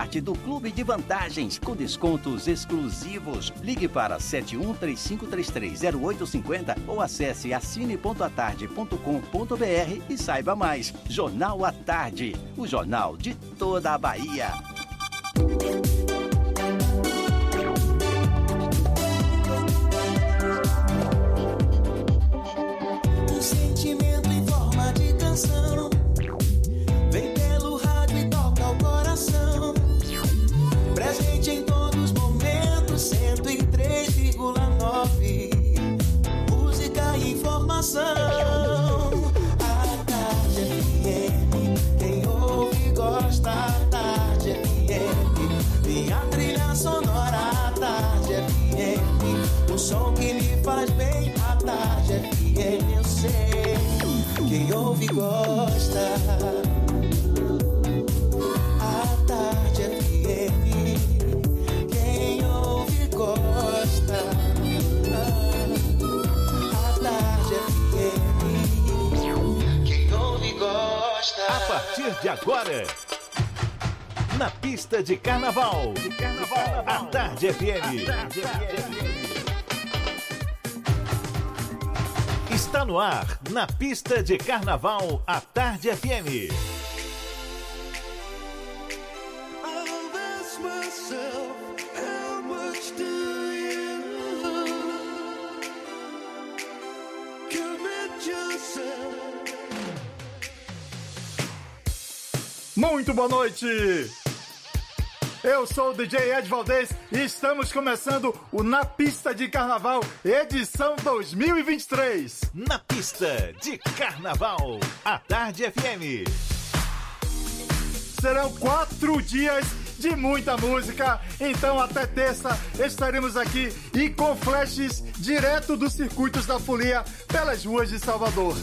parte do Clube de Vantagens com descontos exclusivos. Ligue para 7135330850 ou acesse assine.atarde.com.br e saiba mais. Jornal à Tarde, o jornal de toda a Bahia. Gosta. A Tarde FM Quem ouve gosta. A Tarde FM Quem ouve gosta. A partir de agora, na pista de carnaval, a Tarde FM. Está no ar, na pista de carnaval, a Tarde FM. Muito boa noite! Eu sou o DJ Ed Valdez e estamos começando o Na Pista de Carnaval, edição 2023. Na pista de carnaval, a Tarde FM. Serão quatro dias de muita música, então até terça estaremos aqui e com flashes direto dos circuitos da folia pelas ruas de Salvador.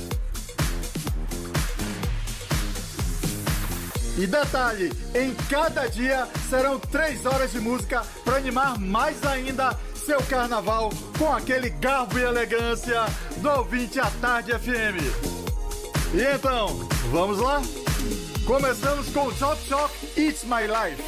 E detalhe, em cada dia serão três horas de música para animar mais ainda seu carnaval com aquele garbo e elegância do ouvinte à tarde FM. E então, vamos lá? Começamos com Chop Chop It's My Life.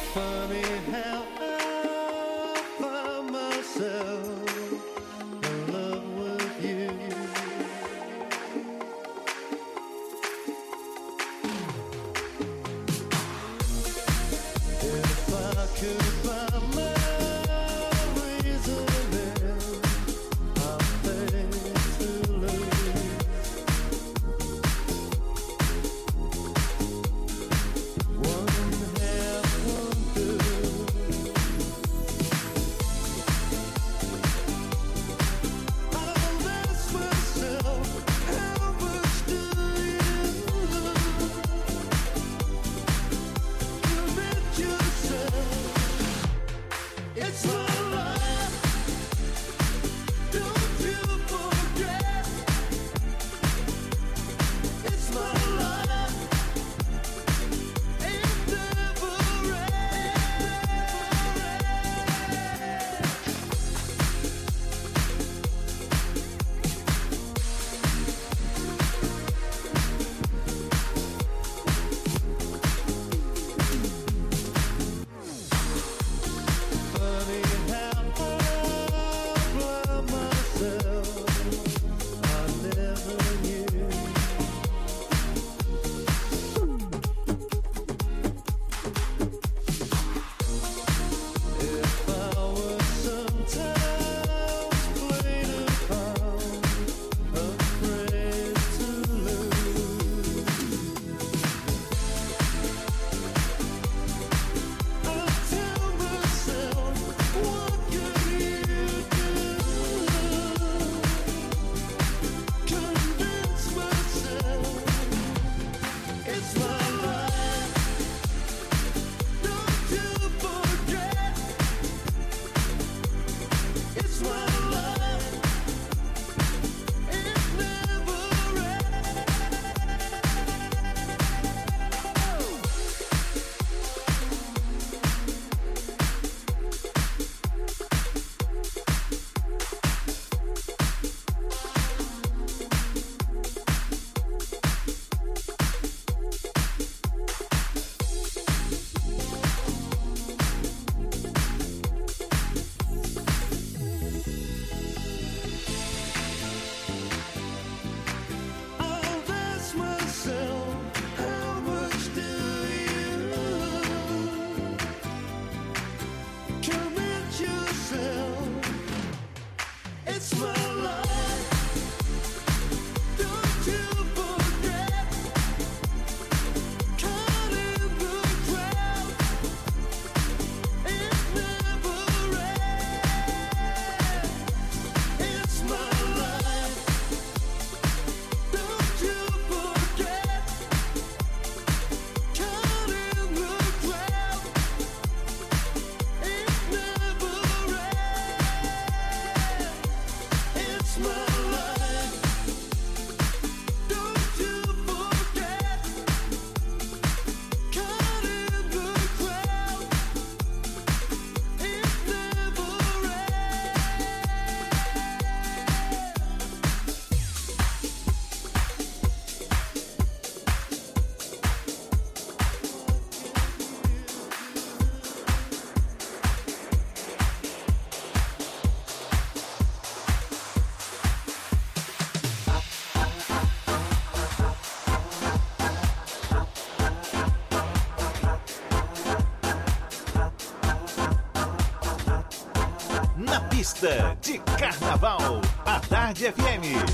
A Tarde FM.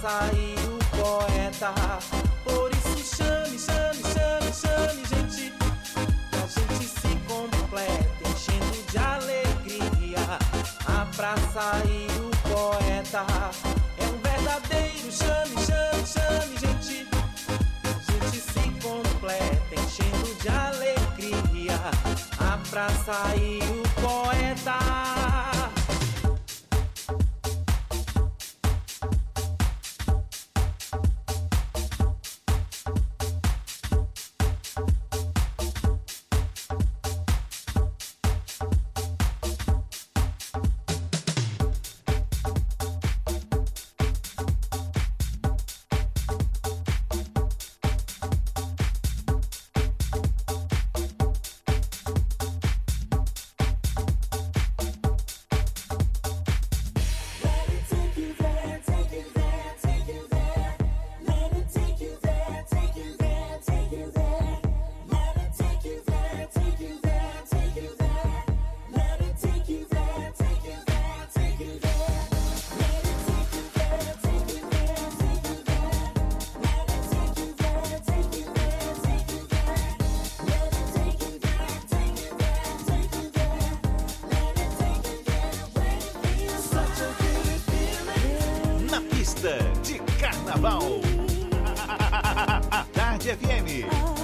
saiu poeta. Por isso chame, chame, chame, chame, gente. Que a gente se completa, enchendo de alegria. A praça e o poeta é um verdadeiro chame, chame, chame, gente. Que a gente se completa, enchendo de alegria. A praça e o poeta. Carnaval. Tarde FM.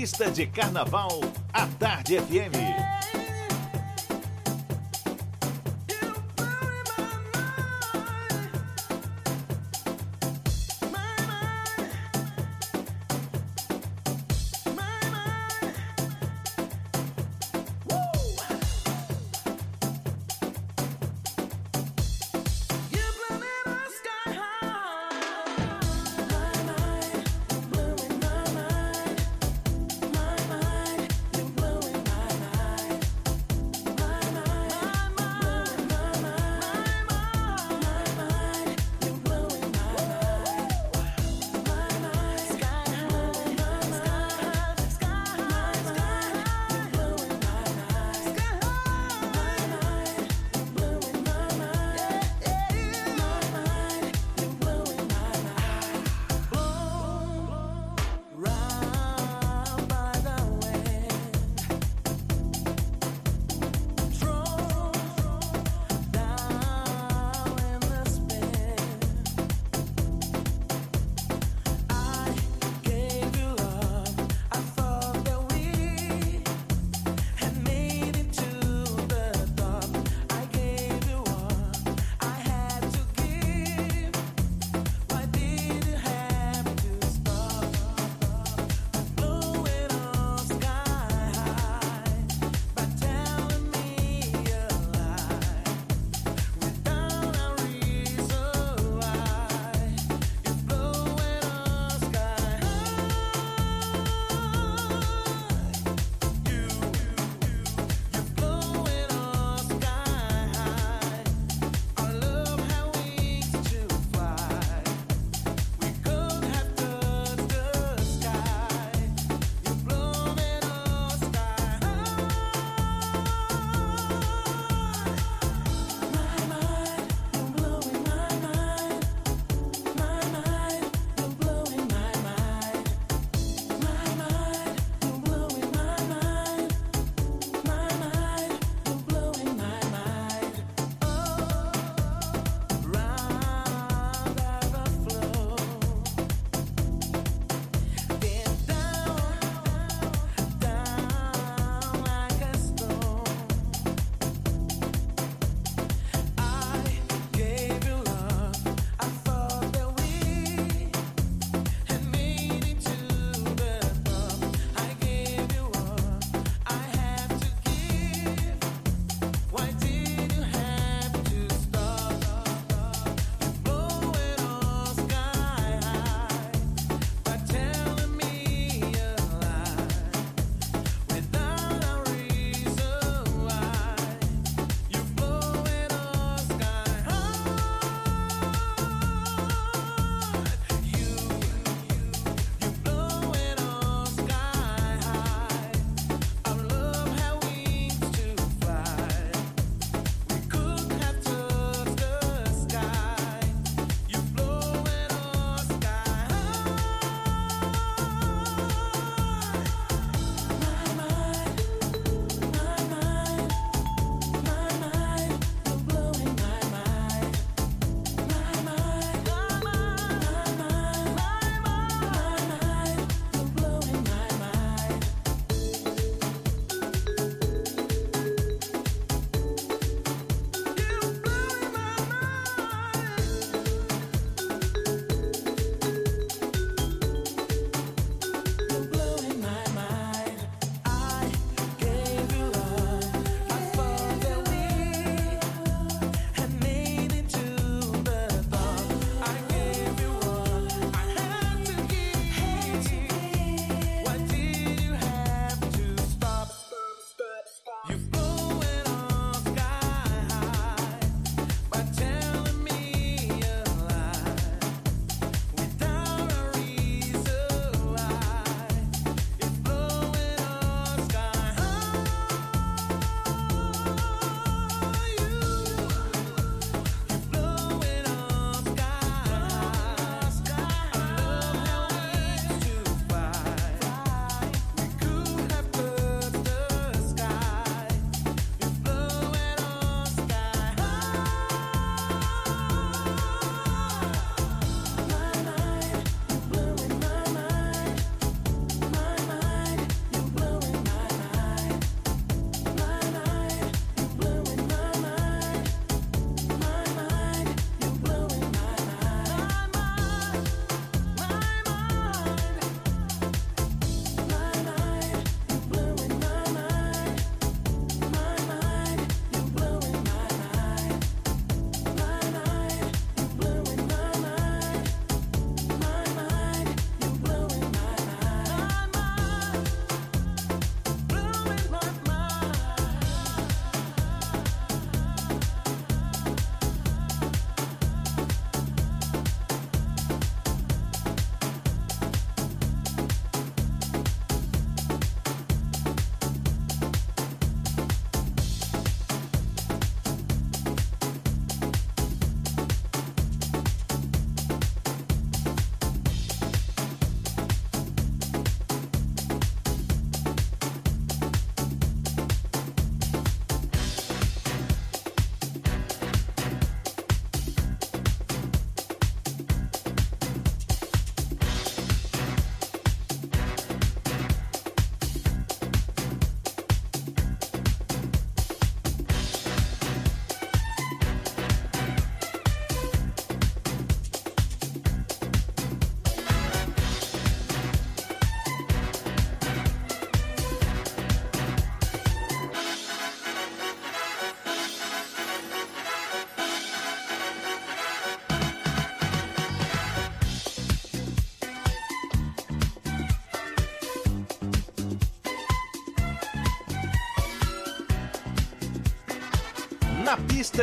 Pista de carnaval, a Tarde FM.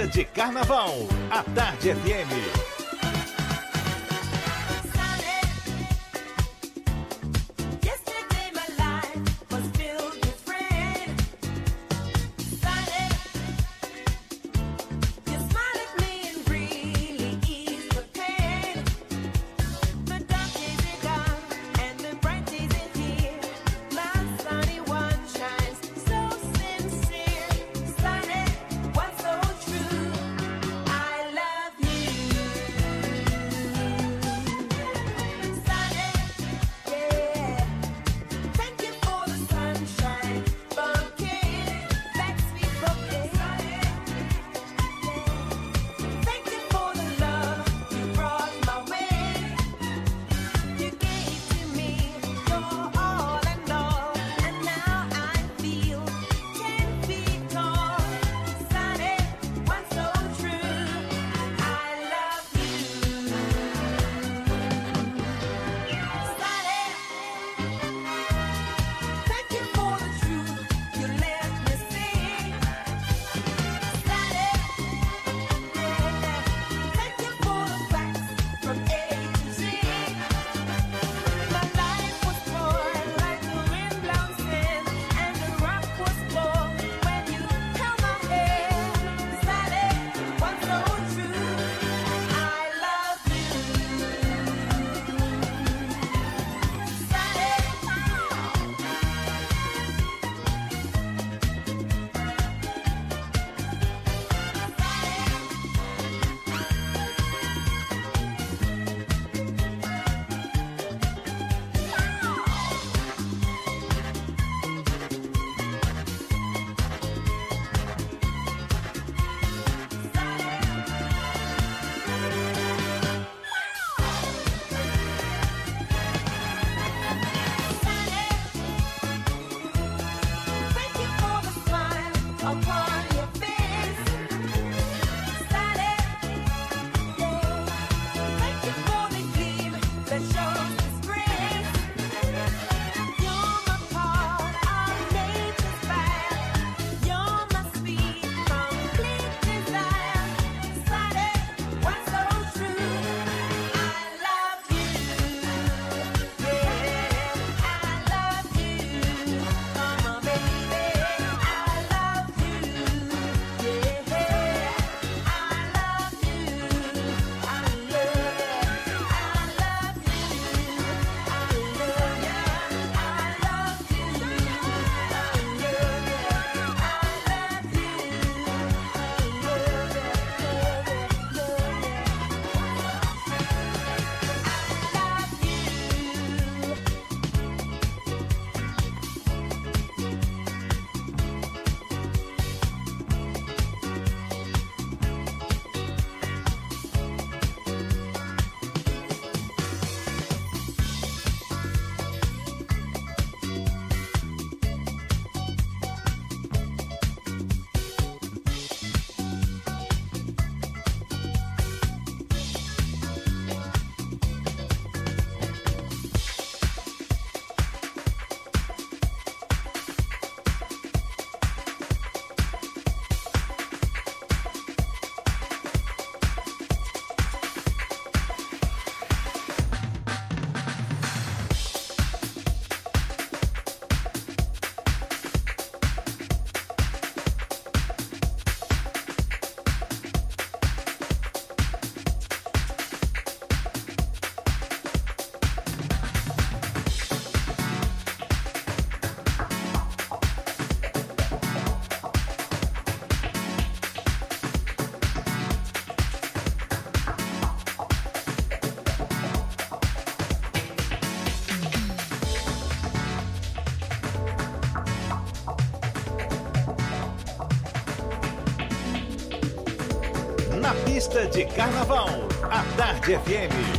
De carnaval, a Tarde FM. Carnaval, a Tarde FM.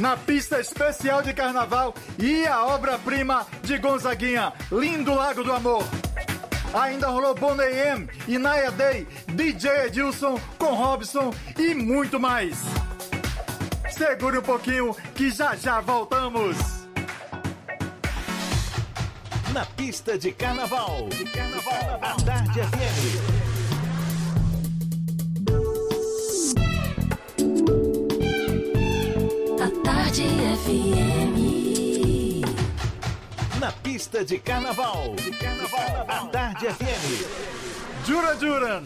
Na pista especial de carnaval e a obra-prima de Gonzaguinha, Lindo Lago do Amor. Ainda rolou Boney M e Naya Day, DJ Edilson com Robson e muito mais. Segure um pouquinho que já já voltamos. Na pista de carnaval, de carnaval, a Tarde FM. FM. Na pista de carnaval, de carnaval, a Tarde FM. Jura Juran.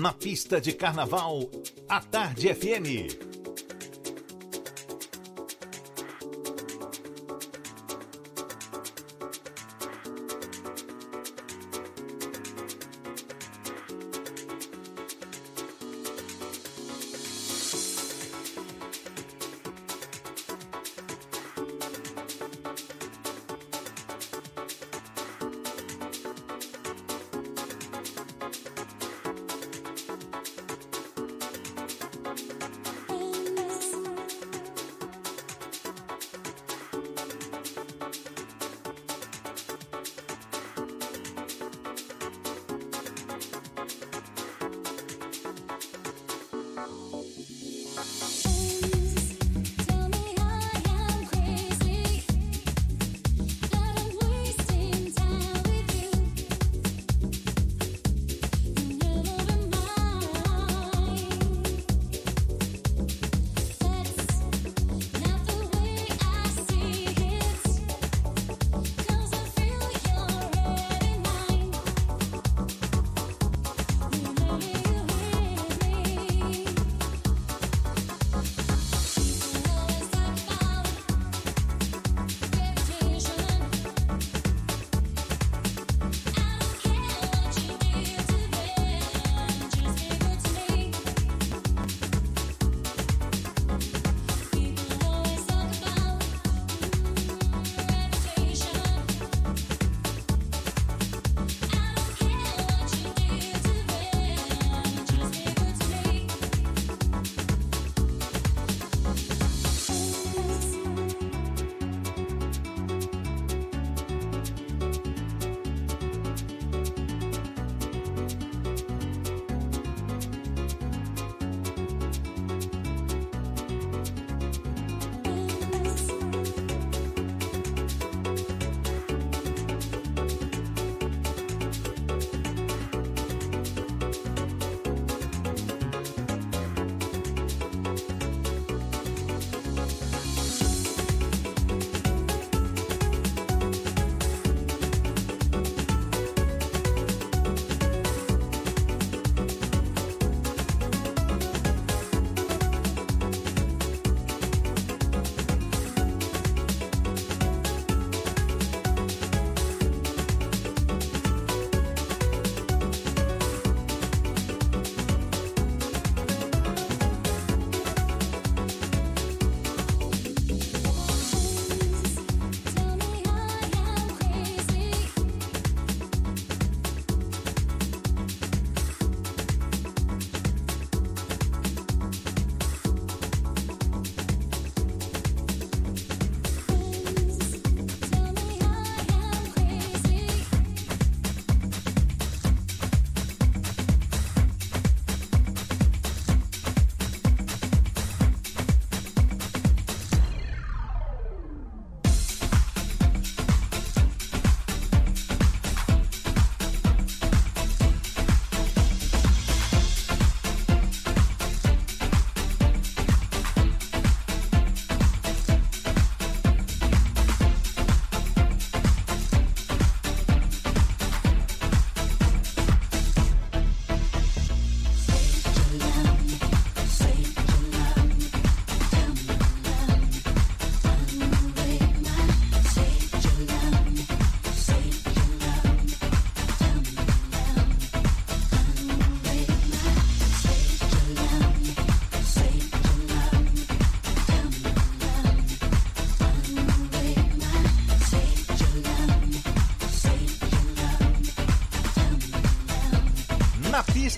Na pista de carnaval, a Tarde FM.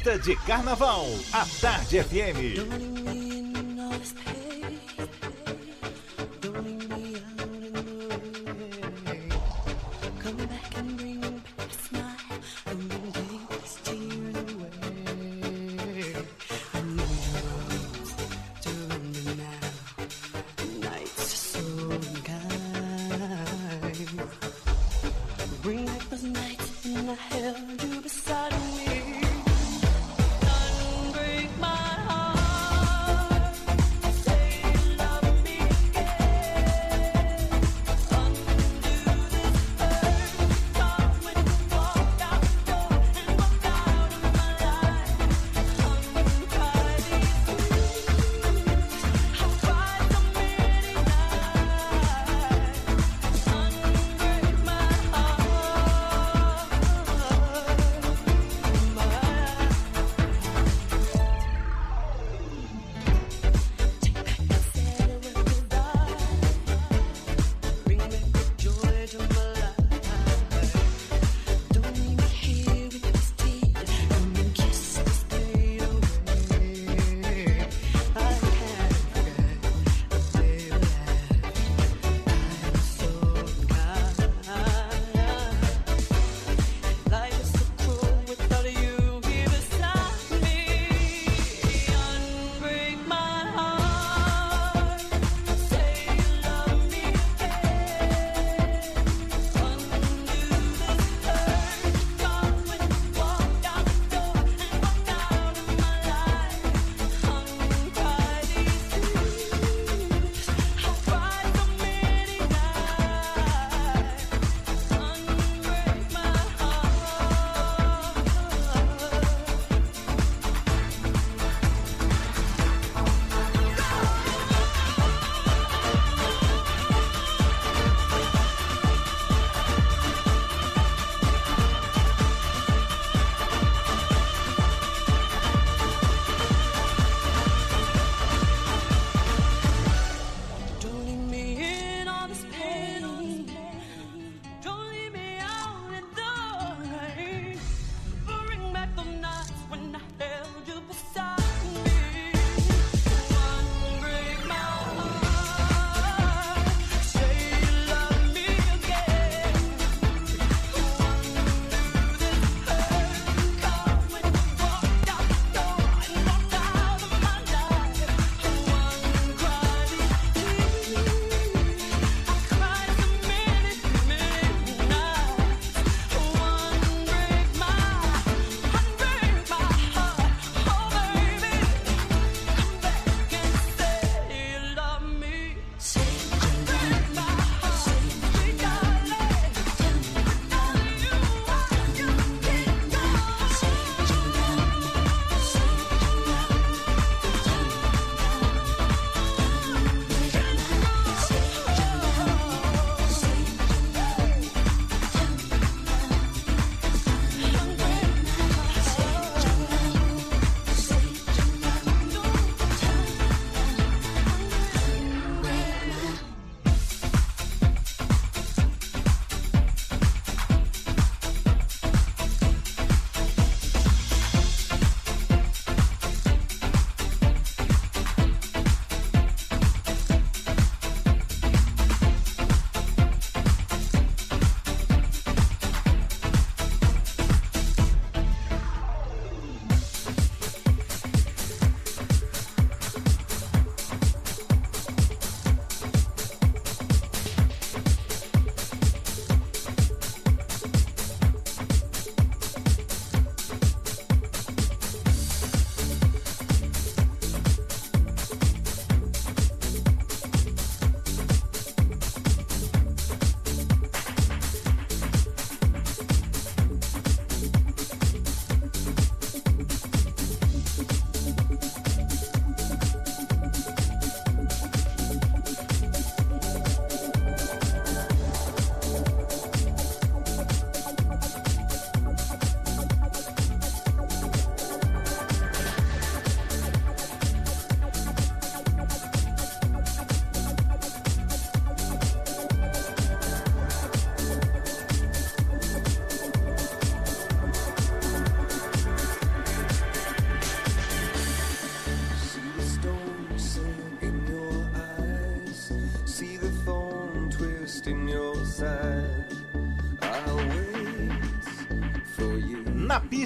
Pista de Carnaval, a Tarde FM.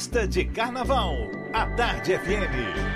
Pista de carnaval, a Tarde FM.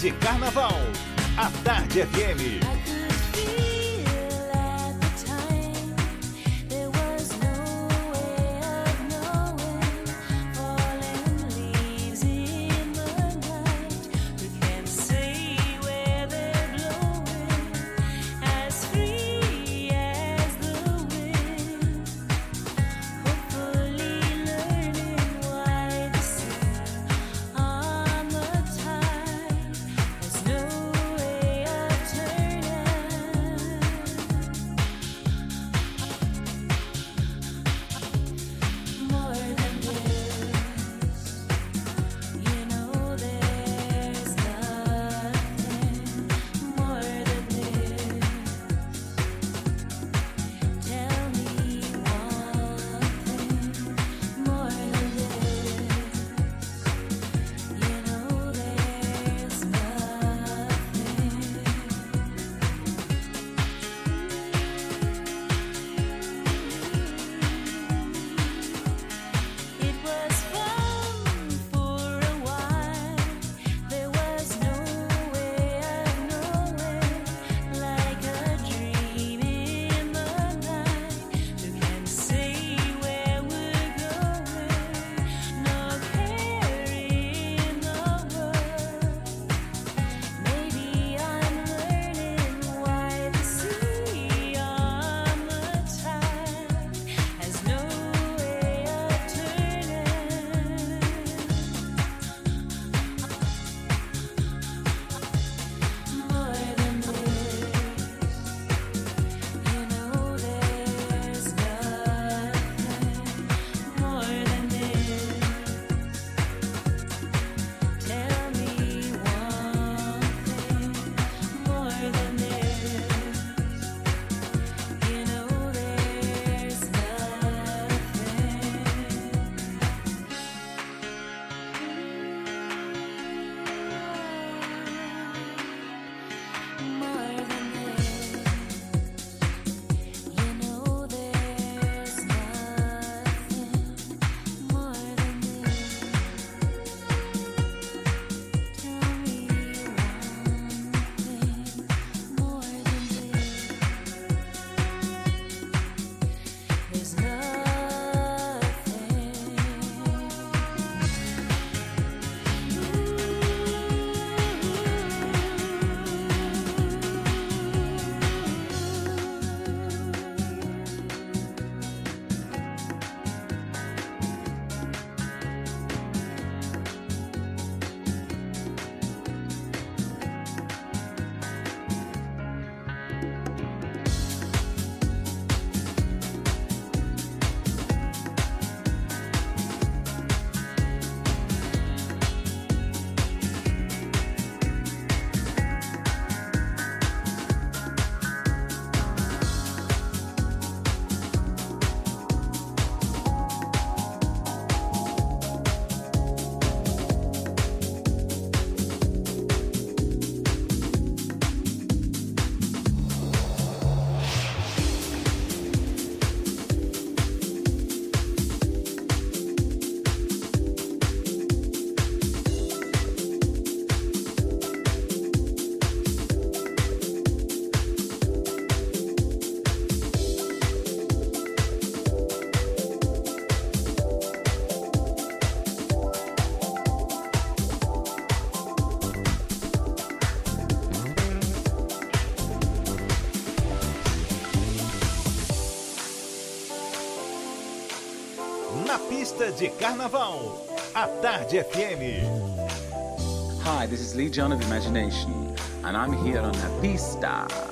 De Carnaval. A Tarde FM. De carnaval. A Tarde FM. Hi, this is Lee John of Imagination, and I'm here on La Pista.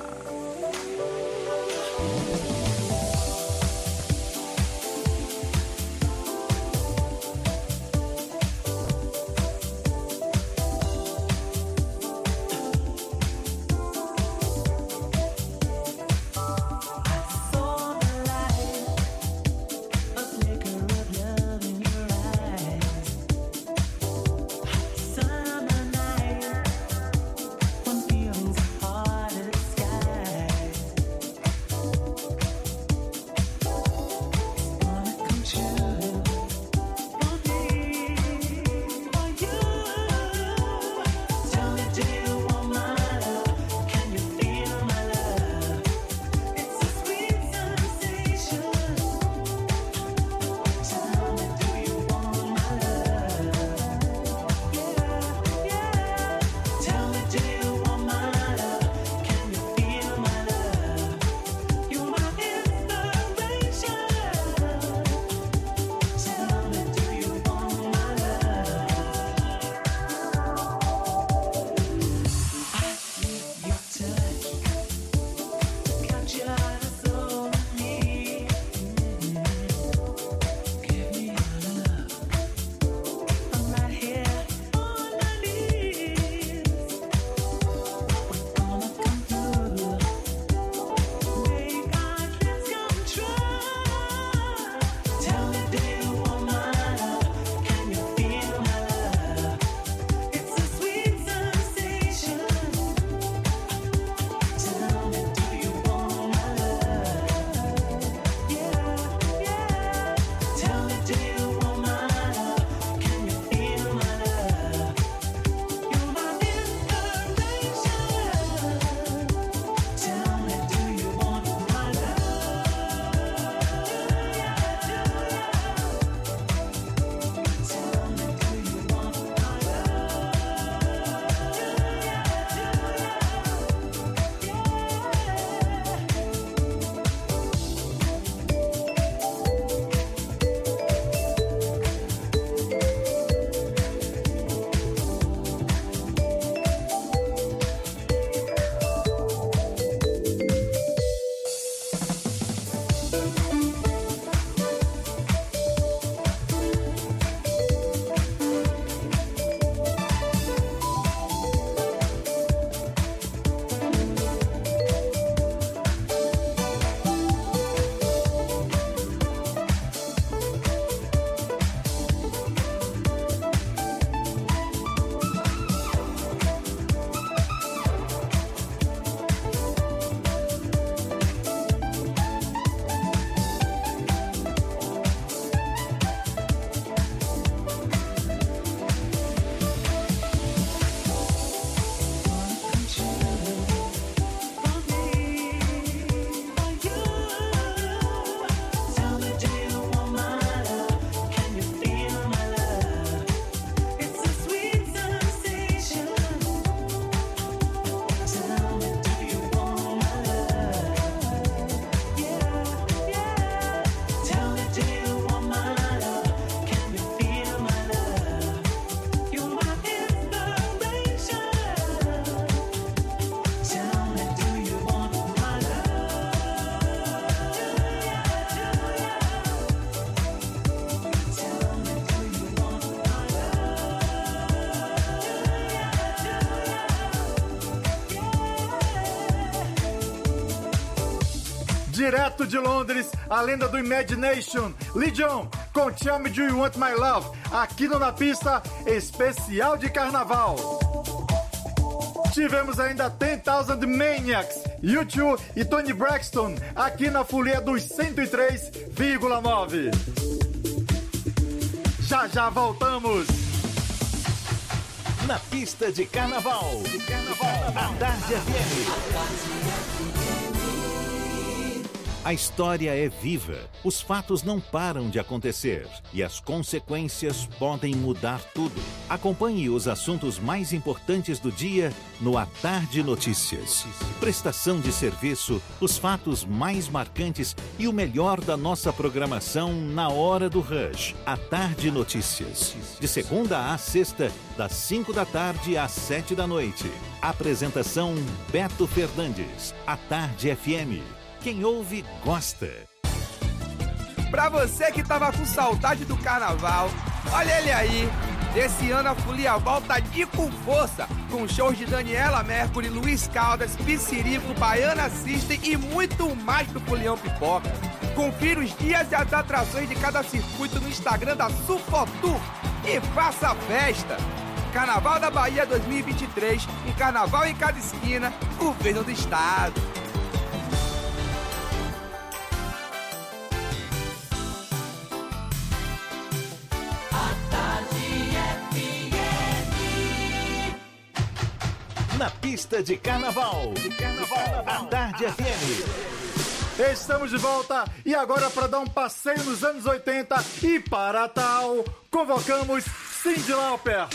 Direto de Londres, a lenda do Imagination, Legion, com Tell Me Do You Want My Love, aqui no Na Pista, especial de carnaval. Tivemos ainda 10,000 Maniacs, U2 e Tony Braxton, aqui na folia dos 103,9. Já já voltamos! Na pista de carnaval, de carnaval, a Tarde FM. A história é viva, os fatos não param de acontecer e as consequências podem mudar tudo. Acompanhe os assuntos mais importantes do dia no A Tarde Notícias. Prestação de serviço, os fatos mais marcantes e o melhor da nossa programação na hora do rush. A Tarde Notícias. De segunda a sexta, das 5 da tarde às 7 da noite. Apresentação Beto Fernandes. A Tarde FM. Quem ouve, gosta. Pra você que tava com saudade do carnaval, olha ele aí. Esse ano a Folia volta de com força, com shows de Daniela Mercury, Luiz Caldas, Piscirico, Baiana System e muito mais do Folião Pipoca. Confira os dias e as atrações de cada circuito no Instagram da Sufotur e faça festa. Carnaval da Bahia 2023, um carnaval em cada esquina, governo do estado. Na pista de carnaval. De carnaval. A Tarde FM. Estamos de volta e agora para dar um passeio nos anos 80 e para tal, convocamos Cindy Lauper.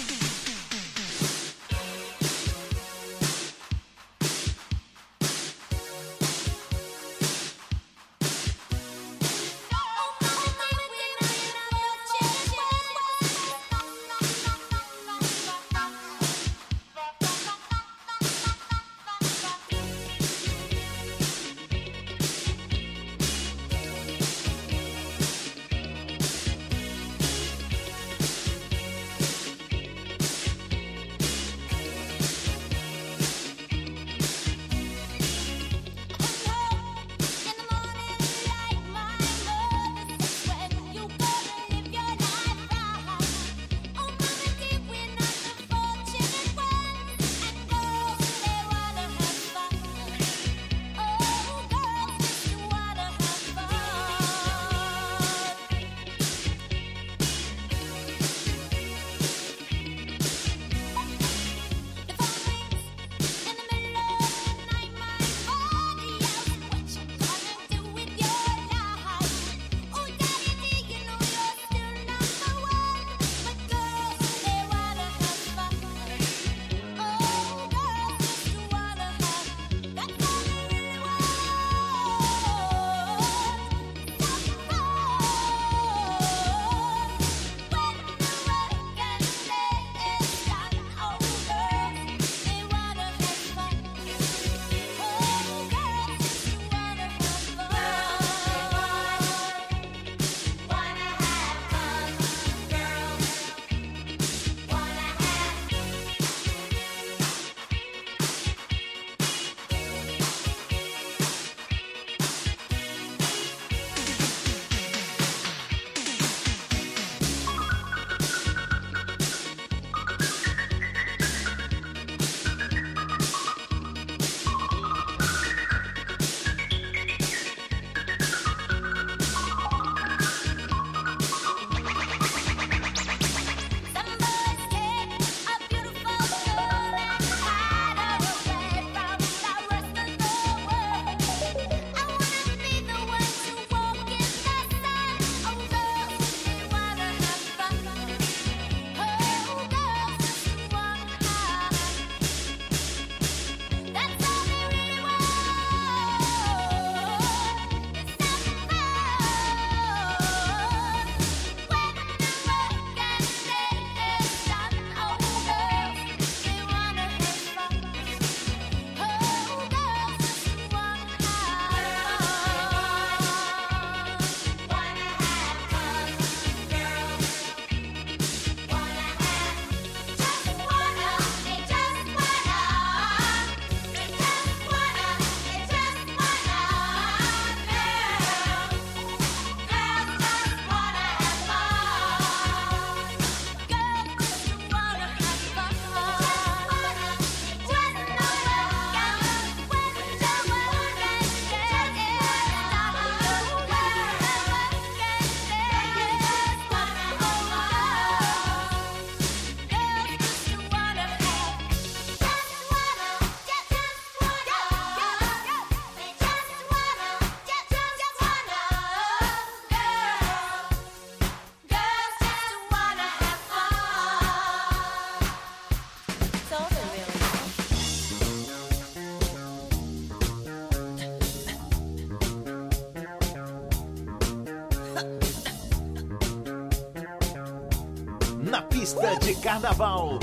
De carnaval,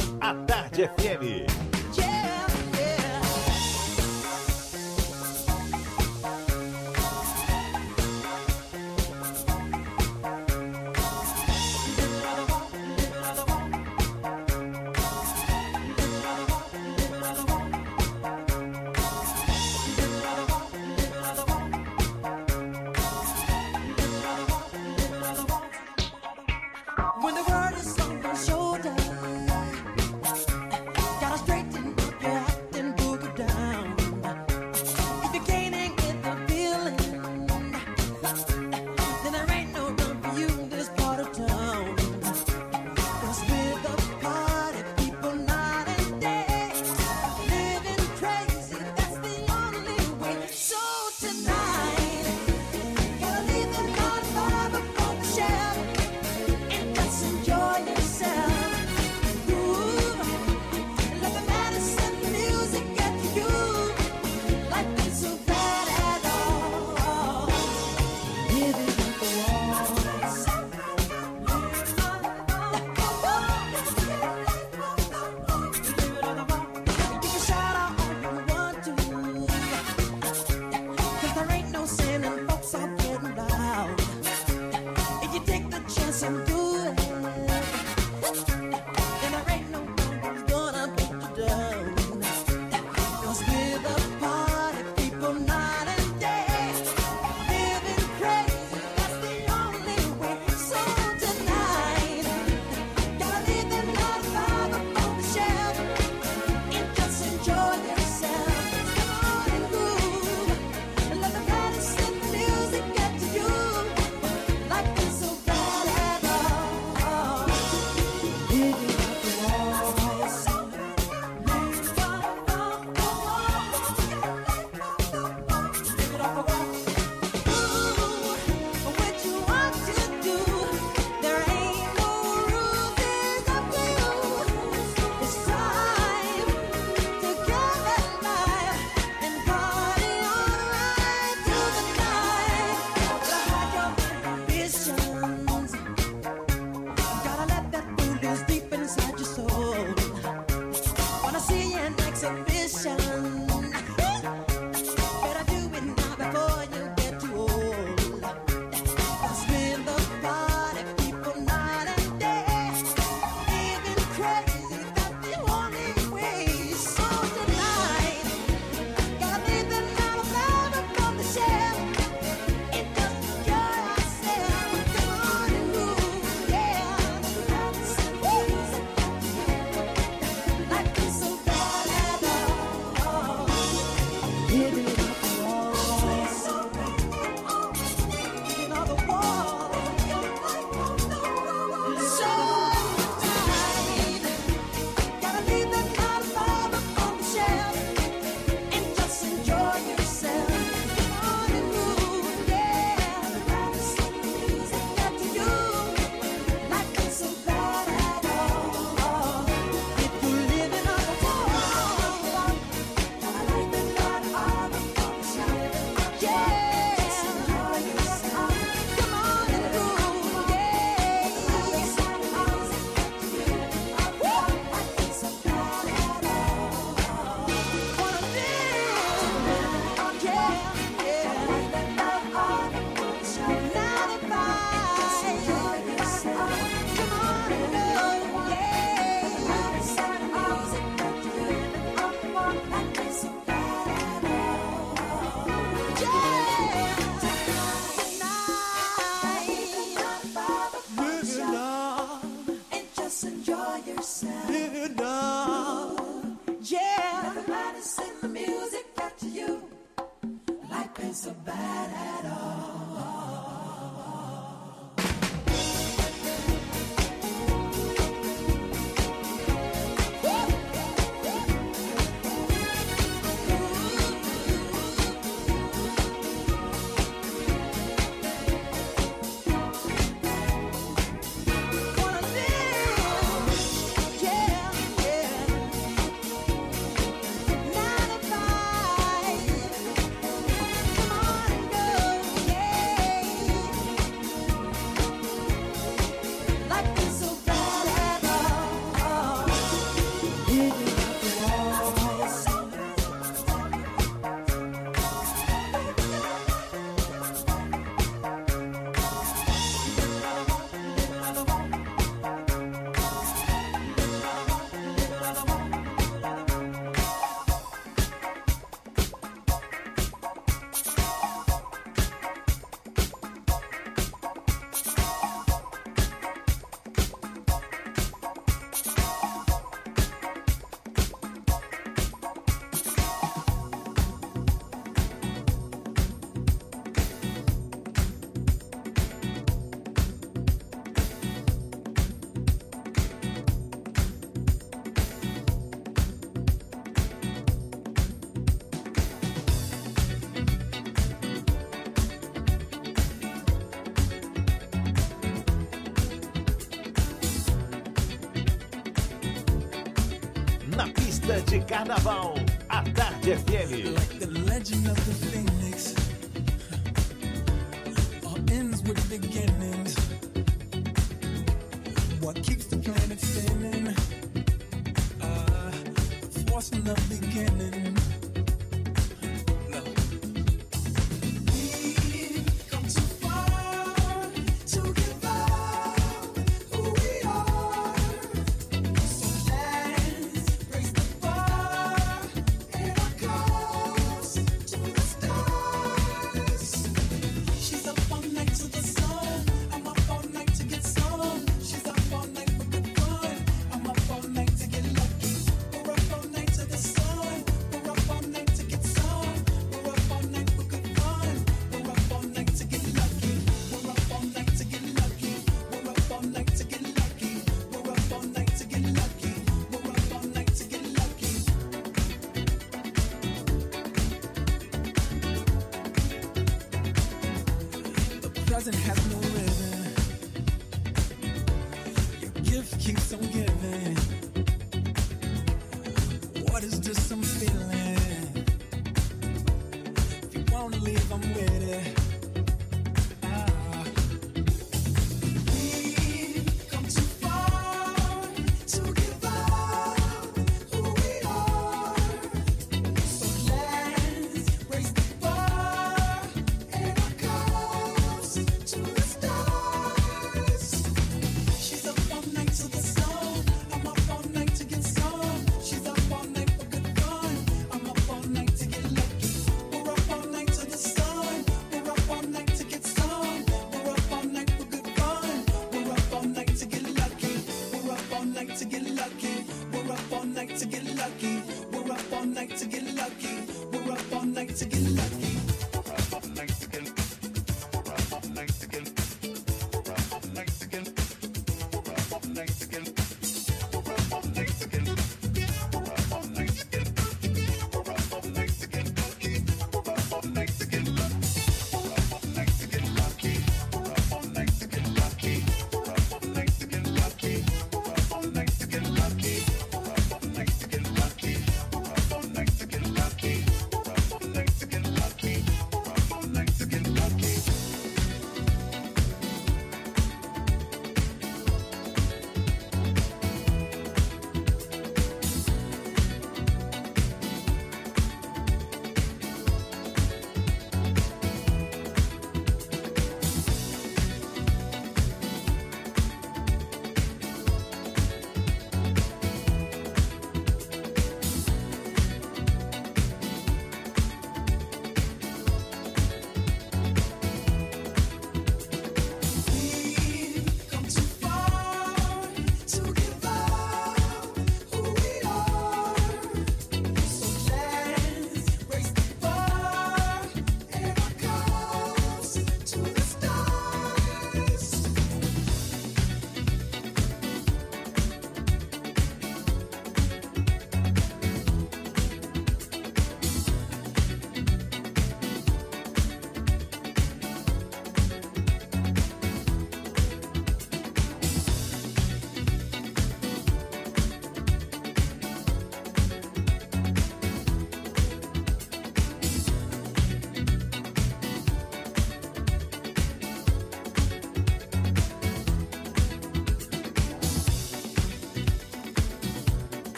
Carnaval, à Tarde FM. Like the legend of the phoenix, all ends with beginnings. What keeps the planet spinning? Uh, the force from the beginning.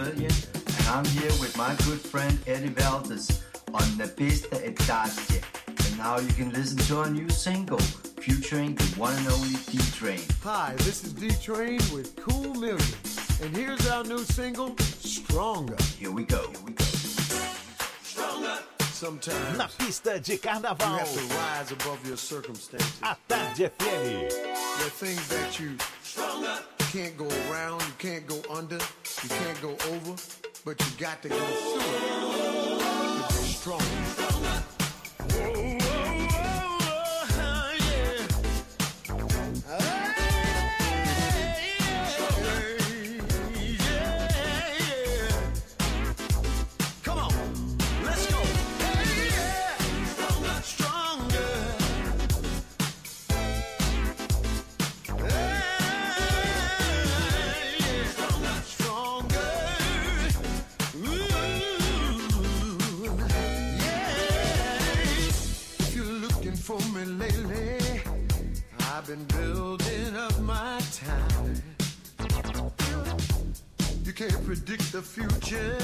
Million, and I'm here with my good friend Eddie Valdez on the Pista Etartia. And now you can listen to our new single featuring the one and only D Train. Hi, this is D Train with Cool Million, and here's our new single, Stronger. Here we go. Here we go. Stronger. Sometimes Na pista de carnaval. You have to rise above your circumstances. A Tarde FM. The things that you Stronger. can't go around, you can't go under. You can't go over, but you got to go through it. To be strong. Whoa. Future.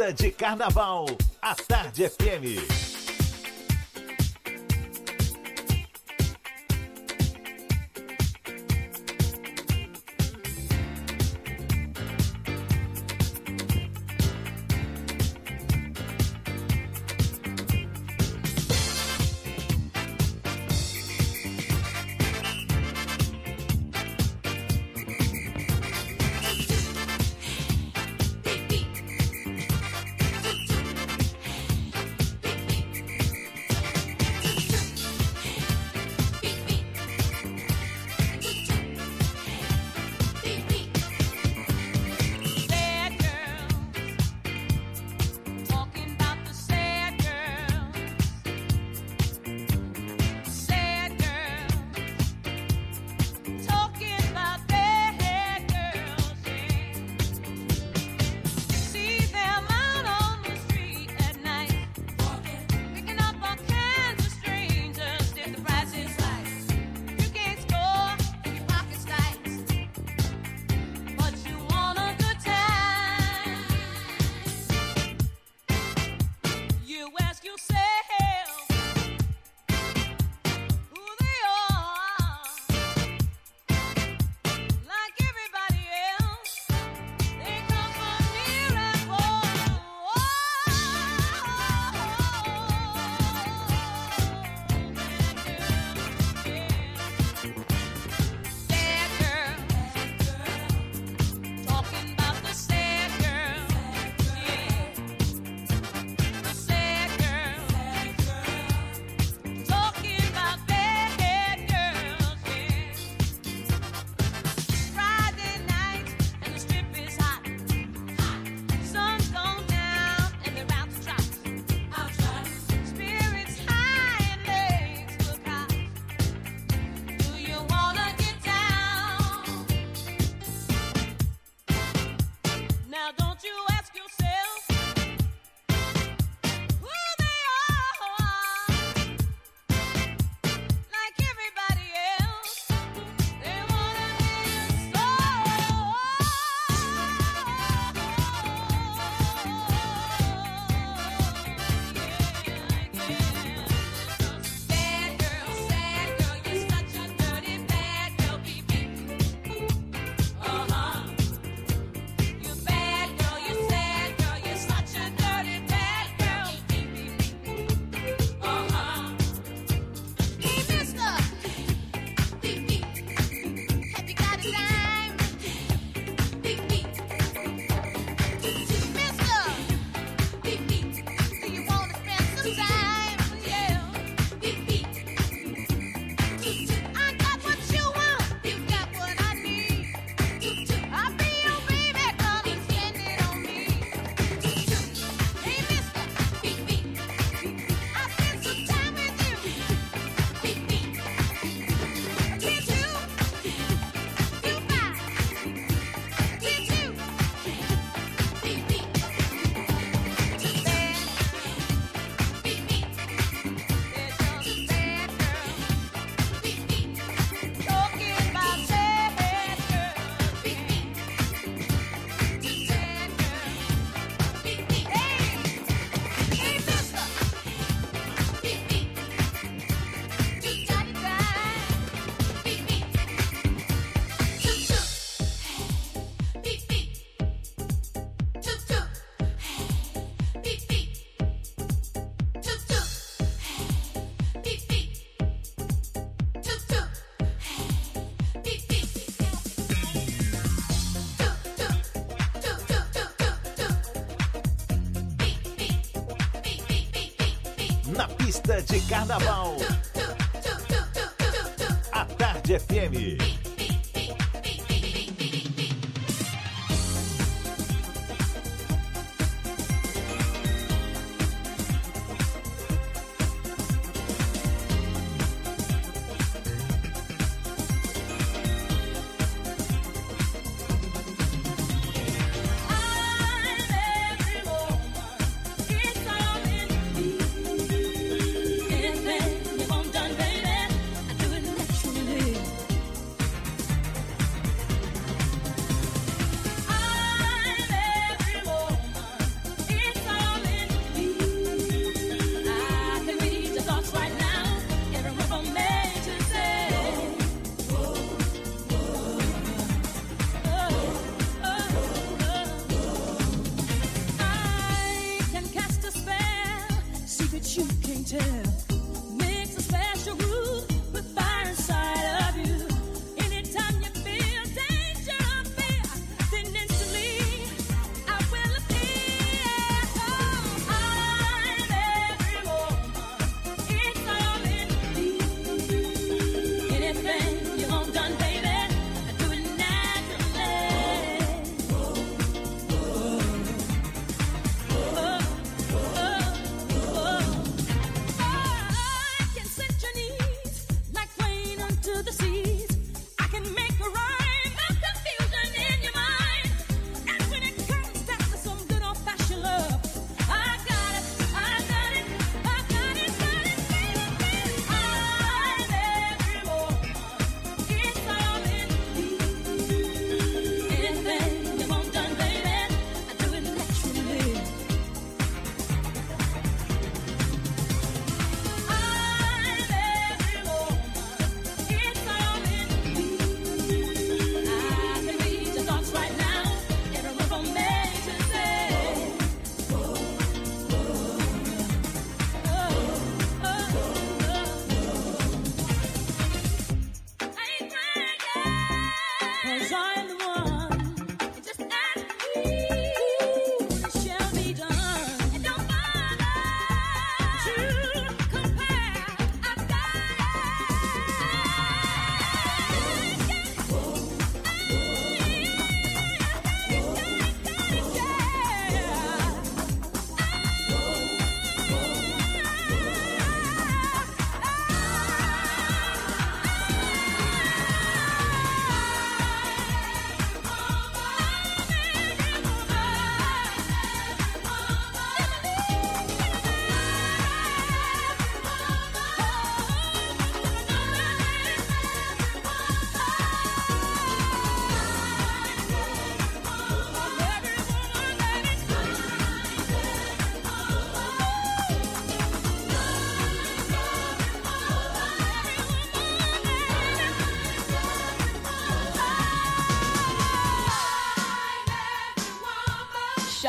Pista de carnaval, a Tarde FM. festa de carnaval. A Tarde FM.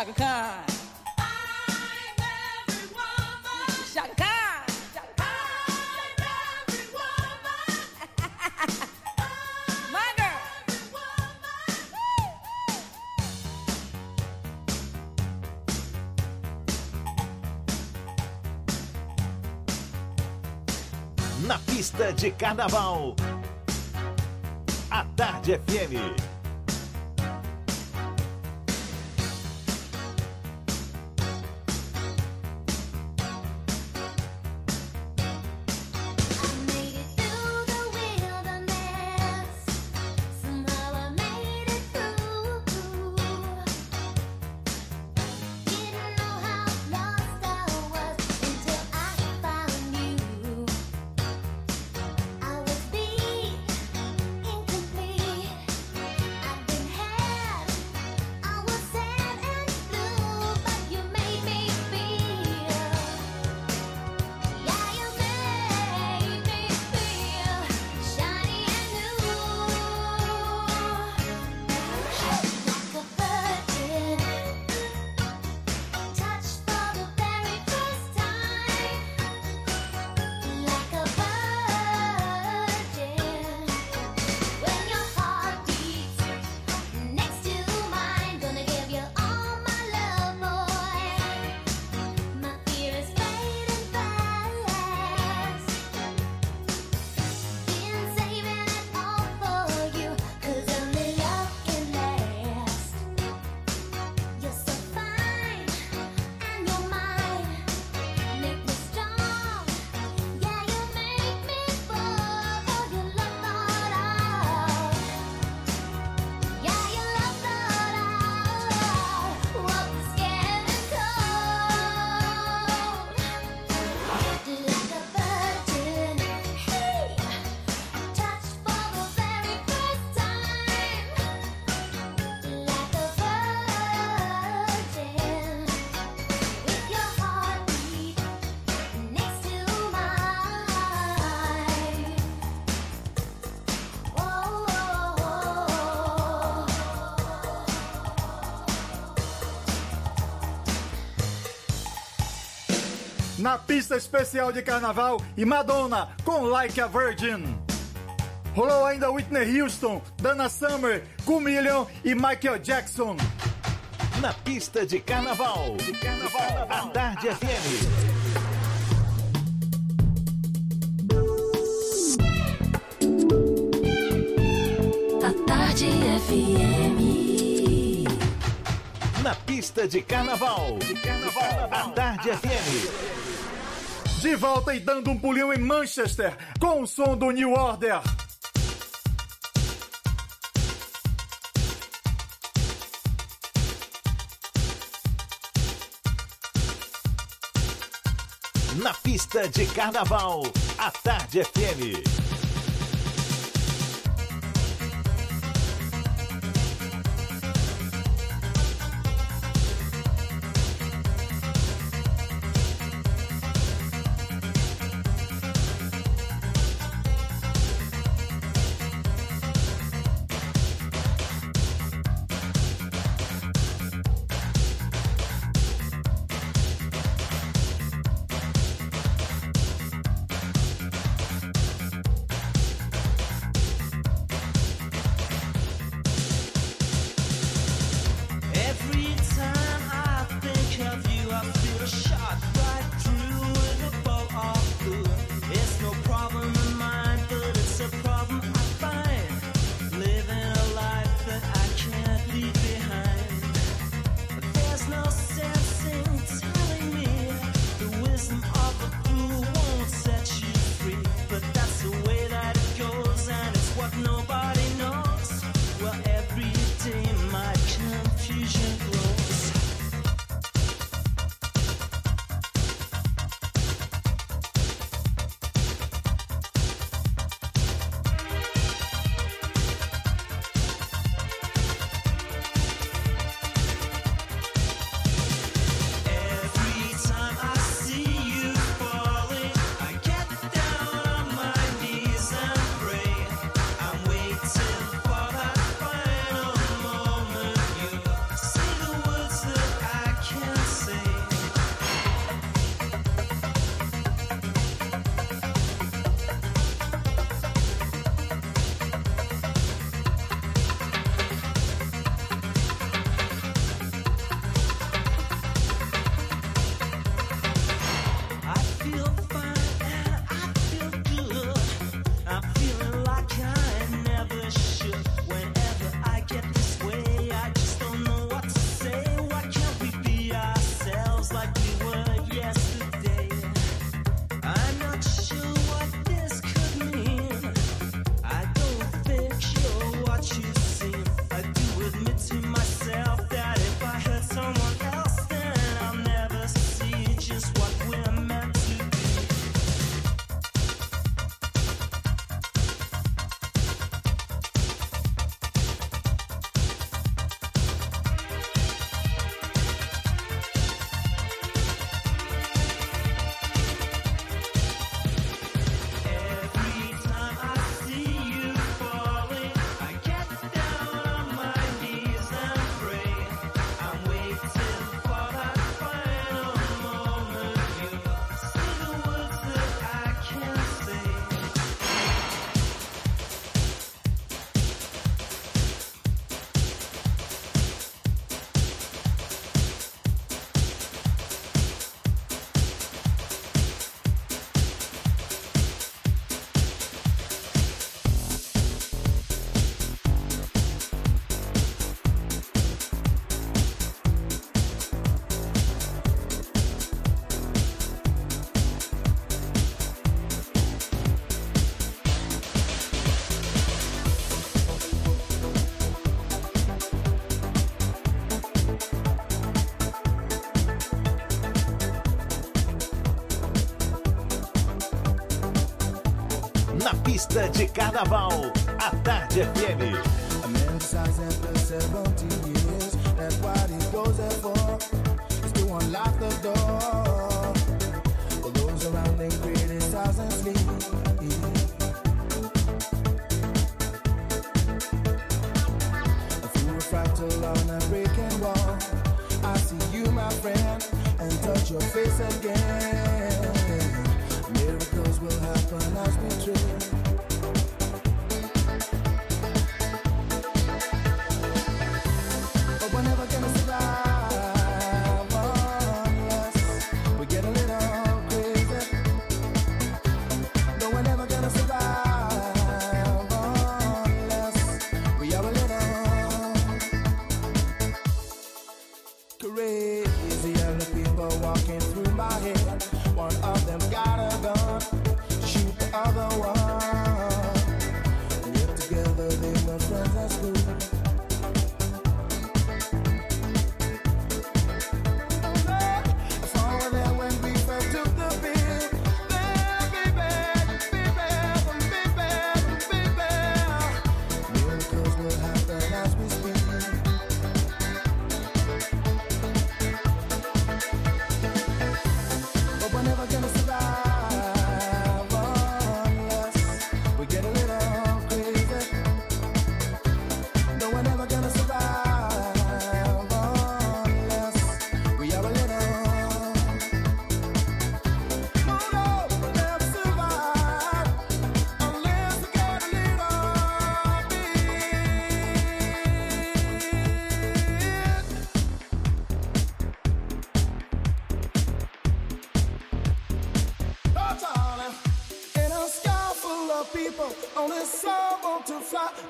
Chacá, chacá, Shaka girl. Na pista de carnaval. A Tarde FM. na pista especial de carnaval e Madonna com Like a Virgin. Rolou ainda Whitney Houston, Dana Summer, Kumilion e Michael Jackson. Na pista de carnaval, de carnaval, a Tarde a FM. Tarde FM. Na pista de carnaval. De carnaval. A Tarde FM. De volta e dando um pulinho em Manchester com o som do New Order. Na pista de carnaval, a Tarde FM. pista de carnaval. A Tarde FM.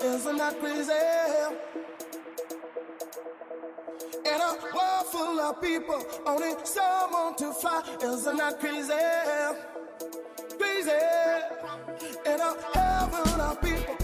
isn't that crazy? In a world full of people, only someone to fly, isn't that crazy? Crazy. In a heaven of people.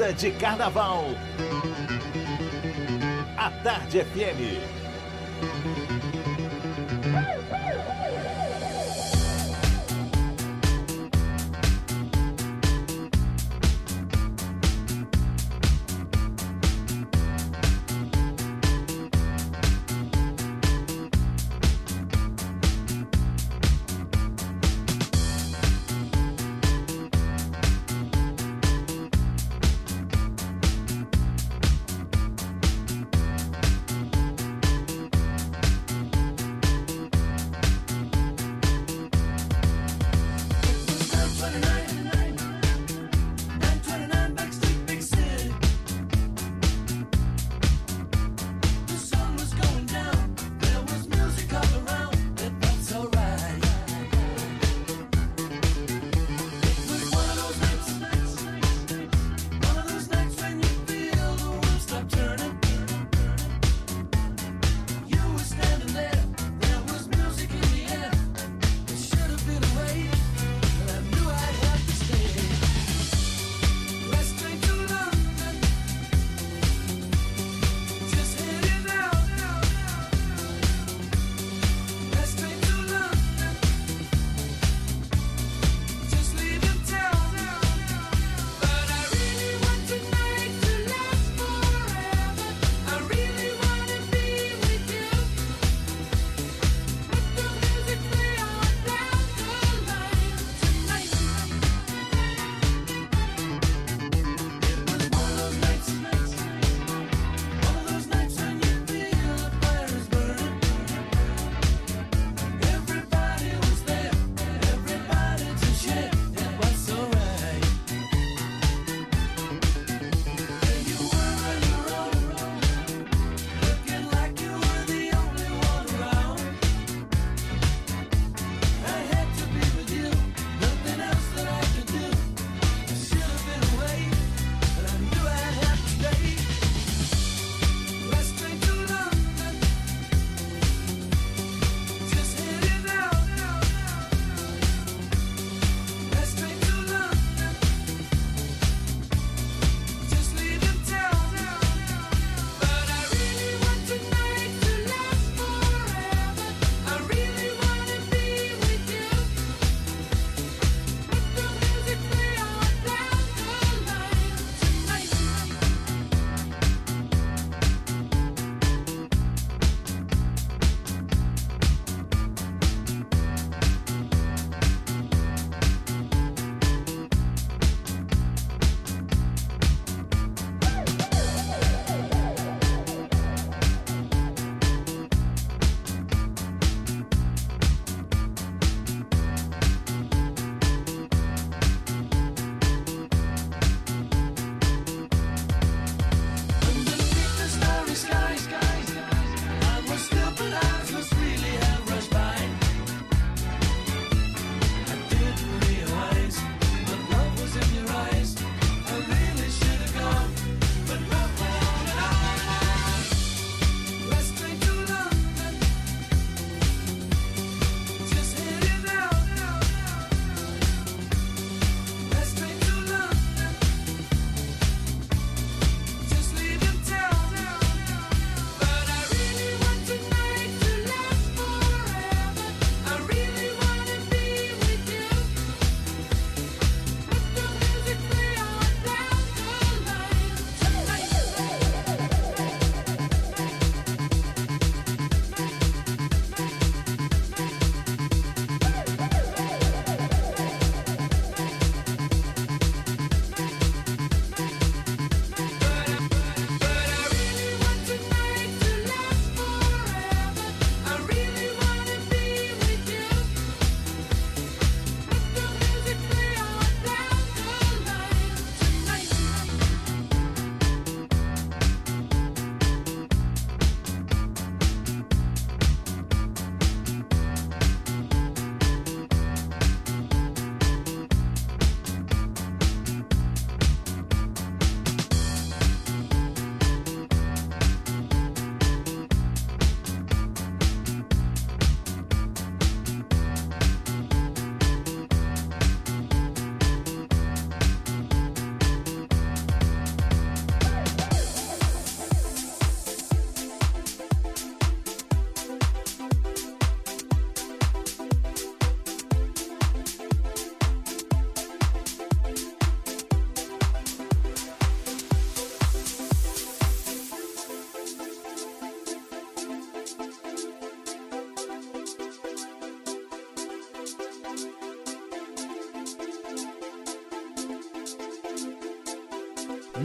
Pista de carnaval. A Tarde FM.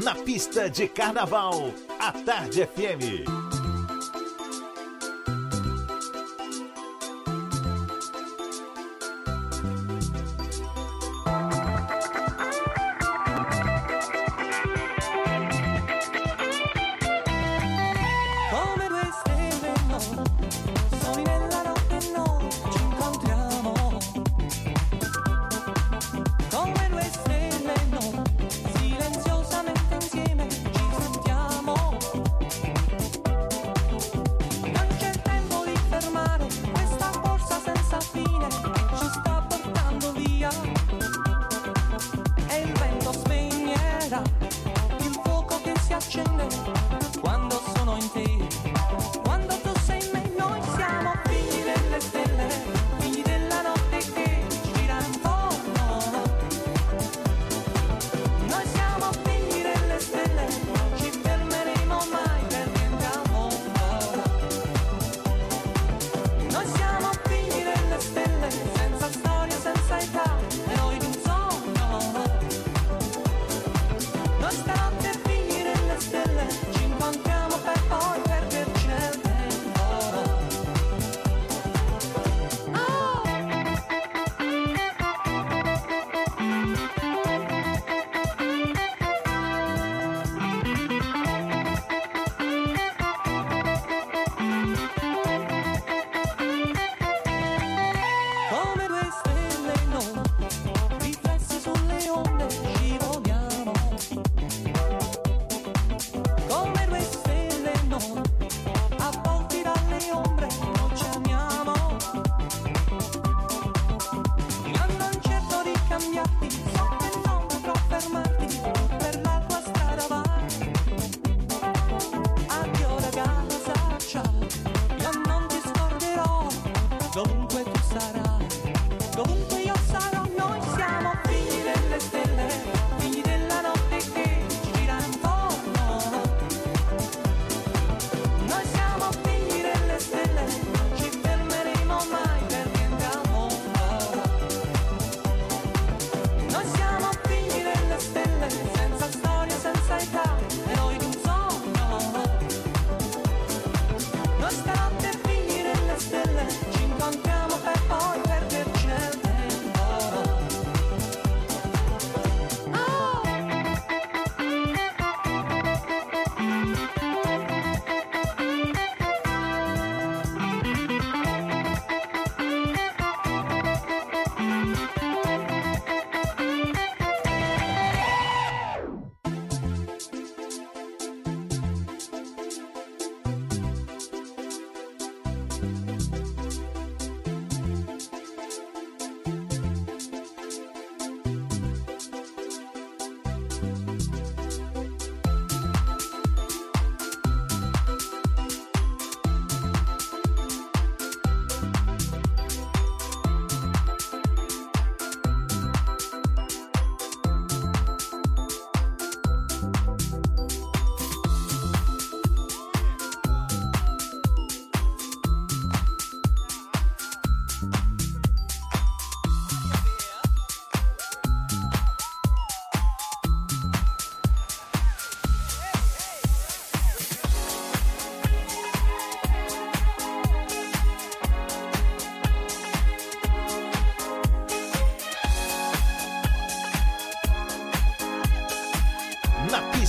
Na pista de carnaval, a Tarde FM.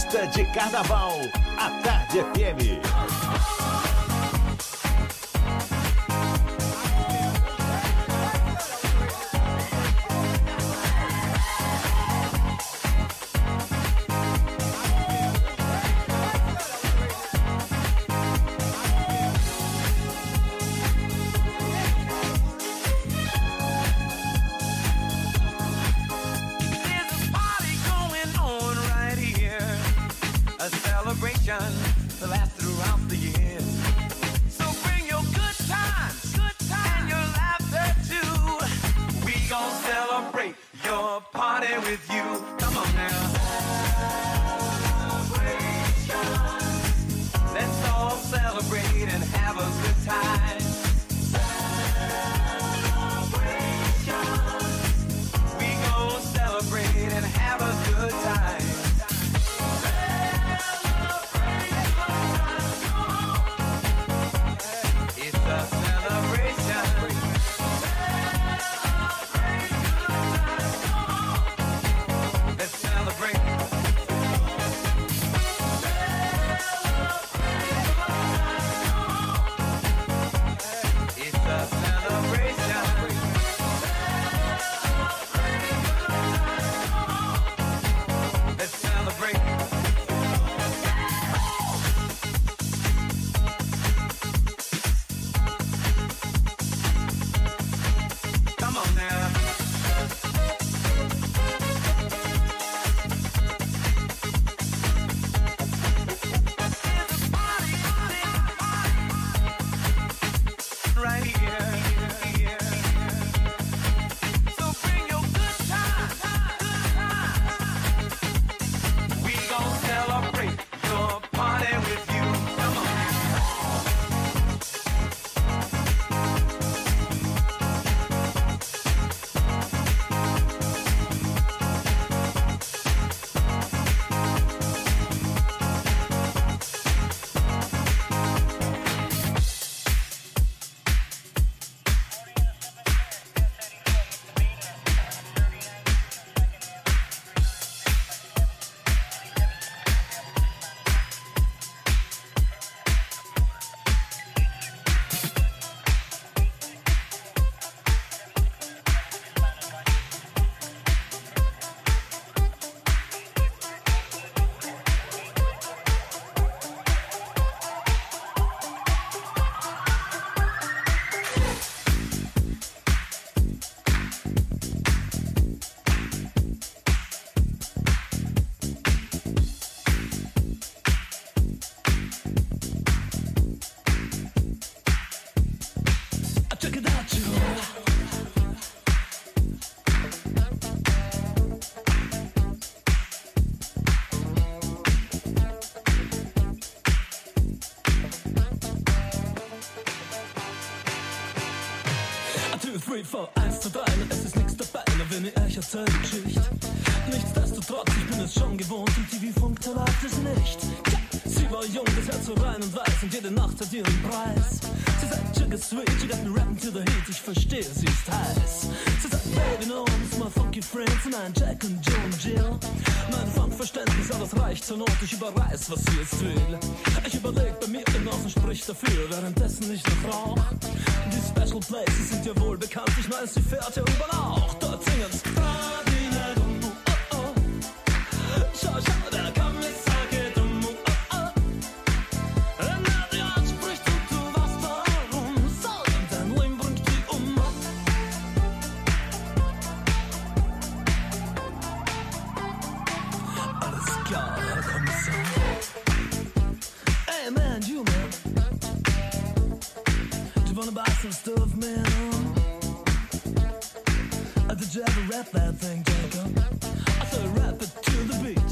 festa de carnaval. A Tarde FM. She got me rapping to the heat, ich verstehe, sie ist heiß. Sie sagt, Baby, no, it's my funky friends, nein, Jack und Joe und Jill. Mein Funkverständnis, aber es reicht zur Not, ich überreiß, was sie jetzt will. Ich überleg bei mir hinaus und sprich dafür, währenddessen ich noch rauch. Die Special Places sind ja wohl bekannt, ich mein, sie fährt ja überall auch. Dort singen's Radine, rap that thing, Jacob? I said rap it to the beat.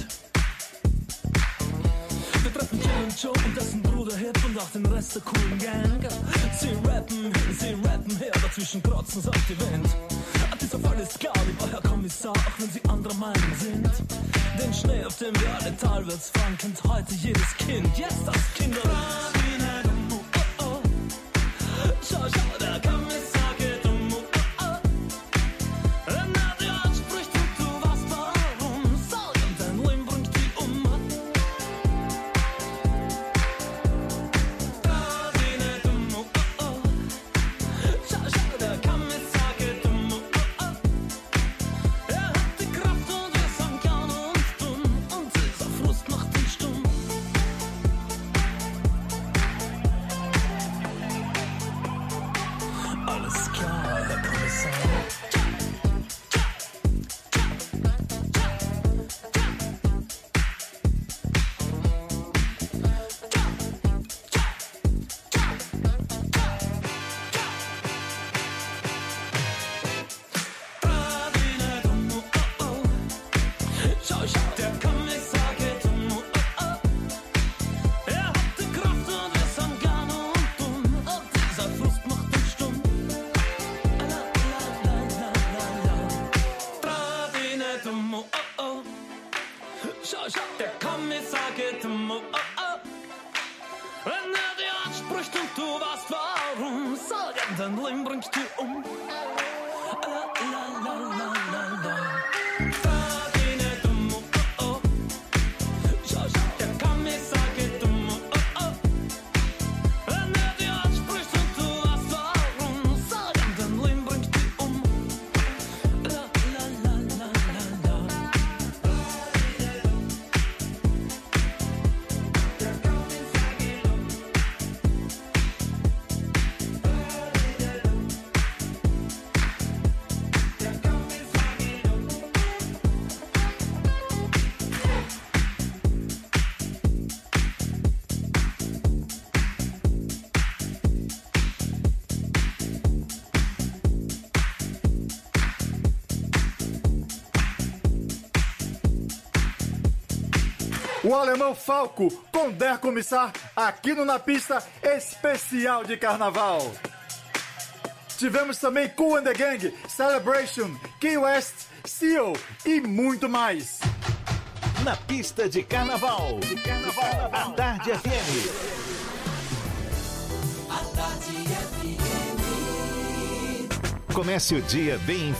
Wir treffen Jill und Joe und dessen Bruder Hip und auch den Rest der coolen Gang. Sie rappen, sie rappen her, dazwischen krotzen sie auf die Wind. Dieser Fall ist klar, lieber Herr Kommissar, auch wenn Sie anderer Meinung sind. Den Schnee, auf dem wir alle teilweise fahren, kennt heute jedes Kind. Jetzt das Kinderlied. O alemão Falco com Der Comissar aqui no Na Pista especial de carnaval. Tivemos também Cool and the Gang, Celebration, Key West, Seal e muito mais. Na pista de carnaval. De carnaval. A Tarde FM. Comece o dia bem informado.